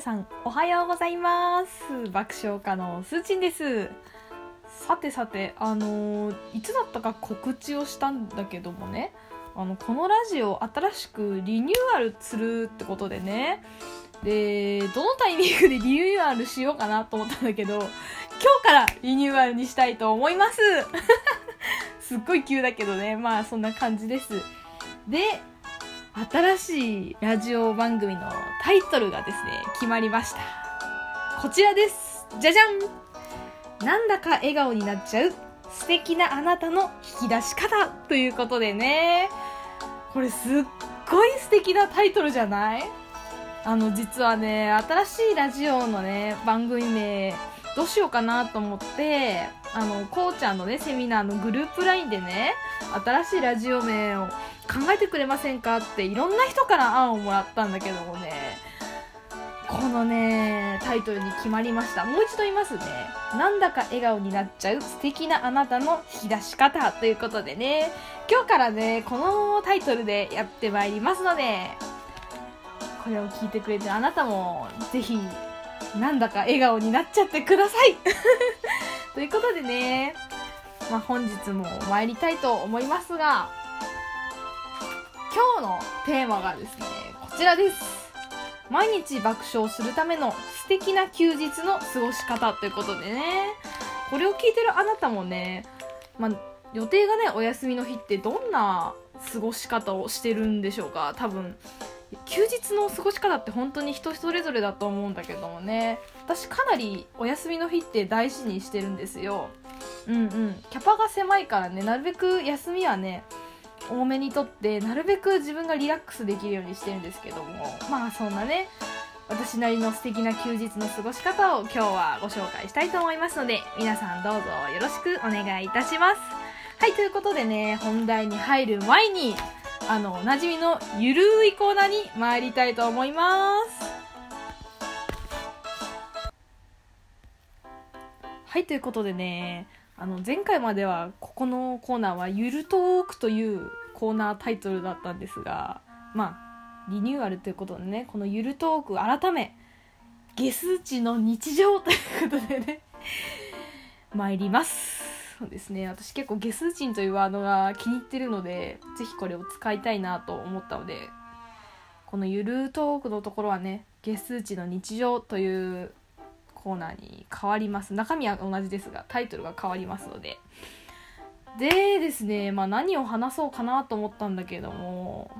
さん、おはようございます。爆笑家のすーちんです。さてさて、あのーいつだったか告知をしたんだけどもね、あの、このラジオ新しくリニューアルするってことでね、で、どのタイミングでリニューアルしようかなと思ったんだけど、今日からリニューアルにしたいと思います。すっごい急だけどね、まあそんな感じです。で、新しいラジオ番組のタイトルがですね、決まりました。こちらです。じゃじゃん。なんだか笑顔になっちゃう。素敵なあなたの引き出し方。ということでね、これすっごい素敵なタイトルじゃない？あの、実はね、新しいラジオのね、番組名、どうしようかなと思って、あの、こうちゃんのね、セミナーのグループ LINE でね、新しいラジオ名を考えてくれませんかっていろんな人から案をもらったんだけどもね、このね、タイトルに決まりました。もう一度言いますね。なんだか笑顔になっちゃう素敵なあなたの引き出し方ということでね、今日からね、このタイトルでやってまいりますので、これを聞いてくれてあなたも、ぜひ、なんだか笑顔になっちゃってください ということでね、まあ、本日も参りたいと思いますが、日のテーマがですね、こちらです。毎日爆笑するための素敵な休日の過ごし方ということでね、これを聞いてるあなたもね、まあ、予定がね、お休みの日ってどんな過ごし方をしてるんでしょうか？多分、休日の過ごし方って本当に人それぞれだと思うんだけどもね、私かなりお休みの日って大事にしてるんですよ。うんうん。キャパが狭いからね、なるべく休みはね、多めにとってなるべく自分がリラックスできるようにしてるんですけども。まあそんなね私なりの素敵な休日の過ごし方を今日はご紹介したいと思いますので皆さんどうぞよろしくお願いいたします。はいということでね本題に入る前にあのおなじみのゆるいコーナーに参りたいと思います。はいということでねあの前回まではここのコーナーは「ゆるトーク」というコーナータイトルだったんですがまあリニューアルということでねこの「ゆるトーク」改め下数値の日常ということでね参ります。そうですね。私結構下数値というワードが気に入ってるのでぜひこれを使いたいなと思ったのでこの「ゆるトーク」のところはね下数値の日常というコーナーに変わります。中身は同じですがタイトルが変わりますのででですねまあ何を話そうかなと思ったんだけれども。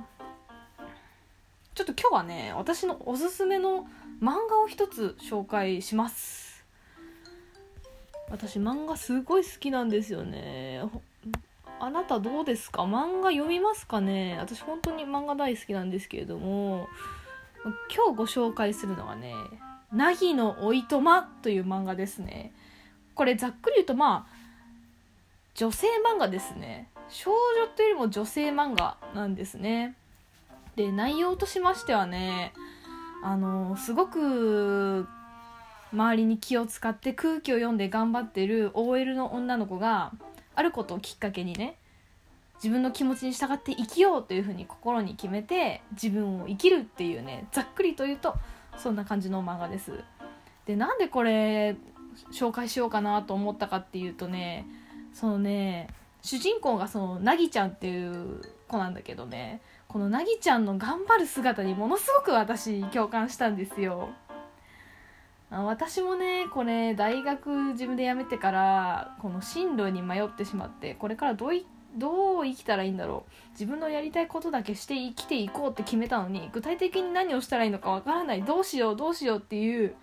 ちょっと今日はね私のおすすめの漫画を一つ紹介します。私漫画すごい好きなんですよね。あなたどうですか？漫画読みますかね？私本当に漫画大好きなんですけれども。今日ご紹介するのはね「なぎのおいとま」という漫画ですね。これざっくり言うとまあ女性漫画ですね。少女というよりも女性漫画なんですね。で内容としましてはねあのすごく周りに気を使って空気を読んで頑張ってる OL の女の子があることをきっかけにね自分の気持ちに従って生きようというふうに心に決めて自分を生きるっていうねざっくりと言うとそんな感じの漫画です。でなんでこれ紹介しようかなと思ったかっていうとねそのね主人公がそのなぎちゃんっていう子なんだけどね。このなぎちゃんの頑張る姿にものすごく私共感したんですよ。私もねこれ大学自分で辞めてからこの進路に迷ってしまってこれからどういどう生きたらいいんだろう。自分のやりたいことだけして生きていこうって決めたのに具体的に何をしたらいいのかわからない。どうしようどうしようっていう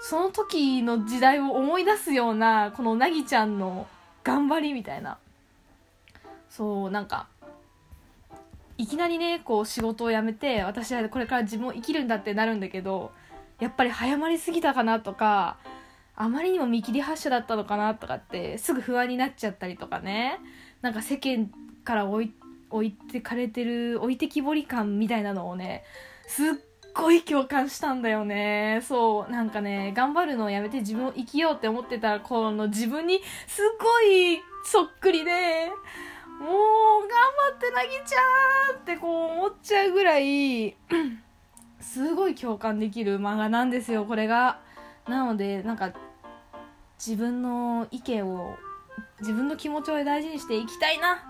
その時の時代を思い出すようなこのなぎちゃんの頑張りみたいな。そうなんかいきなりねこう仕事を辞めて私はこれから自分を生きるんだってなるんだけどやっぱり早まりすぎたかなとかあまりにも見切り発車だったのかなとかってすぐ不安になっちゃったりとかね。なんか世間から置いてかれてる置いてきぼり感みたいなのをねすっごい共感したんだよね。そうなんかね頑張るのをやめて自分を生きようって思ってたらこの自分にすごいそっくりでもう頑張ってなぎちゃんってこう思っちゃうぐらい すごい共感できる漫画なんですよこれが。なのでなんか自分の意見を自分の気持ちを大事にしていきたいな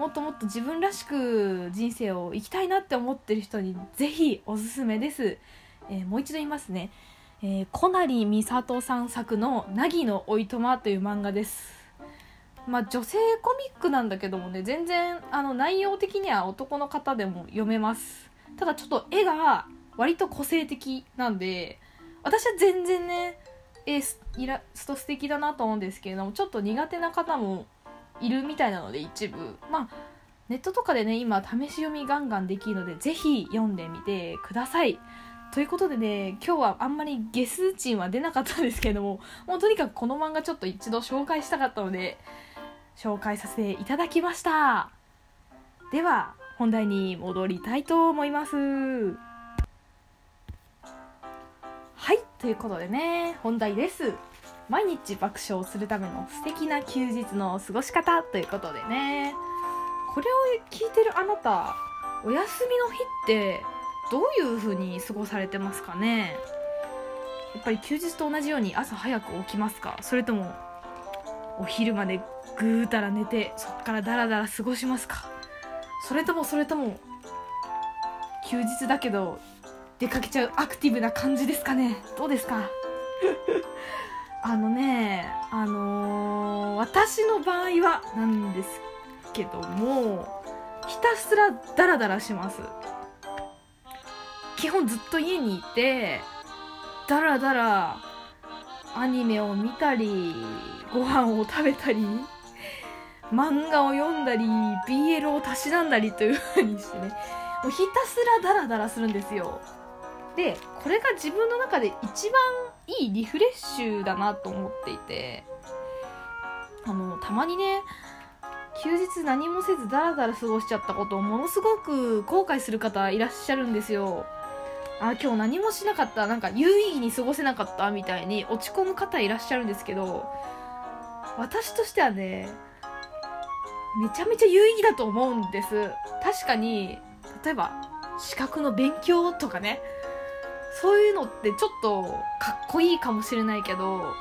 もっともっと自分らしく人生を生きたいなって思ってる人にぜひおすすめです、えー、もう一度言いますね、えー、小成美里さん作の「凪のおいとま」という漫画です。まあ女性コミックなんだけどもね全然あの内容的には男の方でも読めます。ただちょっと絵が割と個性的なんで私は全然ね絵イラスト素敵だなと思うんですけれどもちょっと苦手な方もいるみたいなので一部。まあネットとかでね今試し読みガンガンできるのでぜひ読んでみてください。ということでね今日はあんまりゲスチンは出なかったんですけれどももうとにかくこの漫画ちょっと一度紹介したかったので紹介させていただきました。では本題に戻りたいと思います。はいということでね本題です。毎日爆笑するための素敵な休日の過ごし方ということでね。これを聞いてるあなたお休みの日ってどういう風に過ごされてますかね？やっぱり休日と同じように朝早く起きますか？それともお昼までぐーたら寝てそっからダラダラ過ごしますか？それともそれとも休日だけど出かけちゃうアクティブな感じですかね？どうですか？あのねあのー、私の場合はなんですけどもひたすらダラダラします。基本ずっと家にいてダラダラアニメを見たりご飯を食べたり漫画を読んだり BL をたしなんだりという風にしてねもうひたすらダラダラするんですよ。でこれが自分の中で一番いいリフレッシュだなと思っていてあのたまにね休日何もせずダラダラ過ごしちゃったことをものすごく後悔する方いらっしゃるんですよ。あ今日何もしなかったなんか有意義に過ごせなかったみたいに落ち込む方いらっしゃるんですけど私としてはねめちゃめちゃ有意義だと思うんです。確かに例えば資格の勉強とかねそういうのってちょっとかっこいいかもしれないけど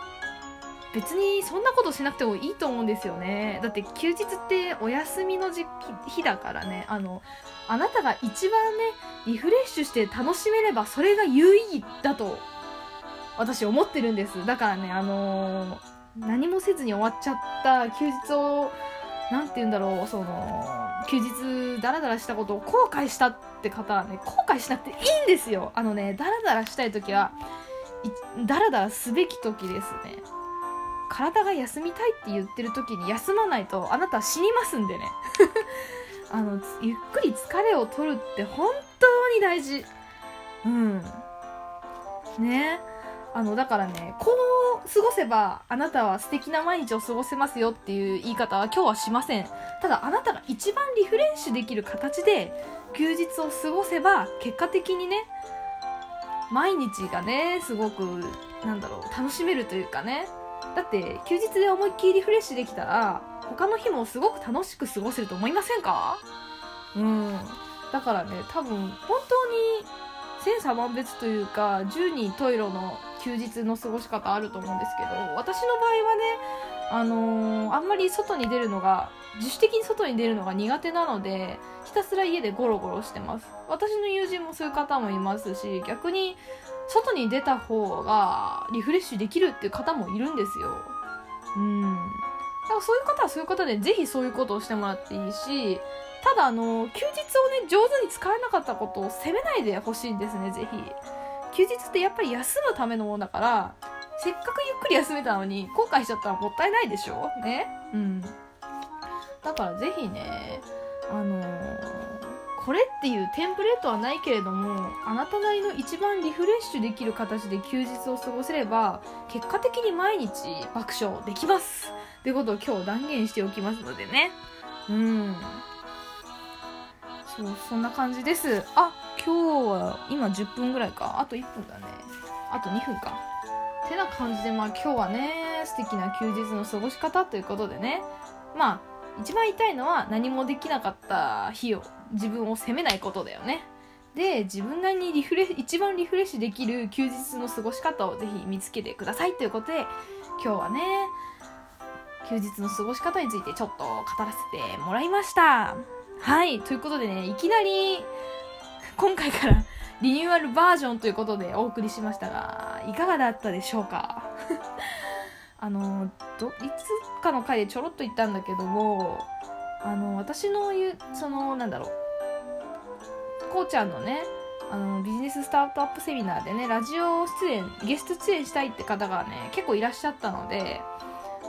別にそんなことしなくてもいいと思うんですよね。だって休日ってお休みの日だからね。あのあなたが一番ねリフレッシュして楽しめればそれが有意義だと私思ってるんです。だからねあのー、何もせずに終わっちゃった休日を何て言うんだろうその休日ダラダラしたことを後悔したっって方はね後悔しなくていいんですよ。あのねダラダラしたい時はダラダラすべき時ですね。体が休みたいって言ってる時に休まないとあなたは死にますんでね。あのゆっくり疲れを取るって本当に大事。うん。ね。あのだからねこう過ごせばあなたは素敵な毎日を過ごせますよっていう言い方は今日はしません。ただあなたが一番リフレッシュできる形で休日を過ごせば結果的にね毎日がねすごくなんだろう楽しめるというかね。だって休日で思いっきりリフレッシュできたら他の日もすごく楽しく過ごせると思いませんか？うん。だからね多分本当に千差万別というか十人十色の休日の過ごし方あると思うんですけど私の場合はねあのー、あんまり外に出るのが自主的に外に出るのが苦手なのでひたすら家でゴロゴロしてます。私の友人もそういう方もいますし逆に外に出た方がリフレッシュできるっていう方もいるんですよ。うん。だからそういう方はそういう方でぜひそういうことをしてもらっていいしただあの休日をね上手に使えなかったことを責めないでほしいんですねぜひ。休日ってやっぱり休むためのものだからせっかくゆっくり休めたのに後悔しちゃったらもったいないでしょ？ね？うん。だからぜひねあのー、これっていうテンプレートはないけれどもあなたなりの一番リフレッシュできる形で休日を過ごせれば結果的に毎日爆笑できます。ってことを今日断言しておきますのでね。うん。そうそんな感じです。あ今日は今10分ぐらいか。あと1分だね。あと2分か。てな感じでまあ今日はね素敵な休日の過ごし方ということでね。まあ一番言いたいのは何もできなかった日を自分を責めないことだよね。で自分なりにリフレ一番リフレッシュできる休日の過ごし方をぜひ見つけてくださいということで今日はね休日の過ごし方についてちょっと語らせてもらいました。はいということでねいきなり今回からリニューアルバージョンということでお送りしましたがいかがだったでしょうか？あのどいつかの回でちょろっと言ったんだけどもあの私の言うそのなんだろう。こうちゃんのねあのビジネススタートアップセミナーでねラジオ出演ゲスト出演したいって方がね結構いらっしゃったので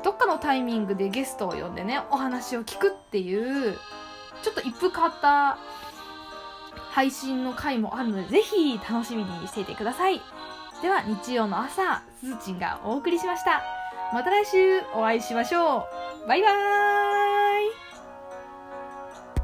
どっかのタイミングでゲストを呼んでねお話を聞くっていうちょっと一風変わった配信の回もあるのでぜひ楽しみにしていてください。では日曜の朝すずちんがお送りしました。また来週お会いしましょう。バイバーイ。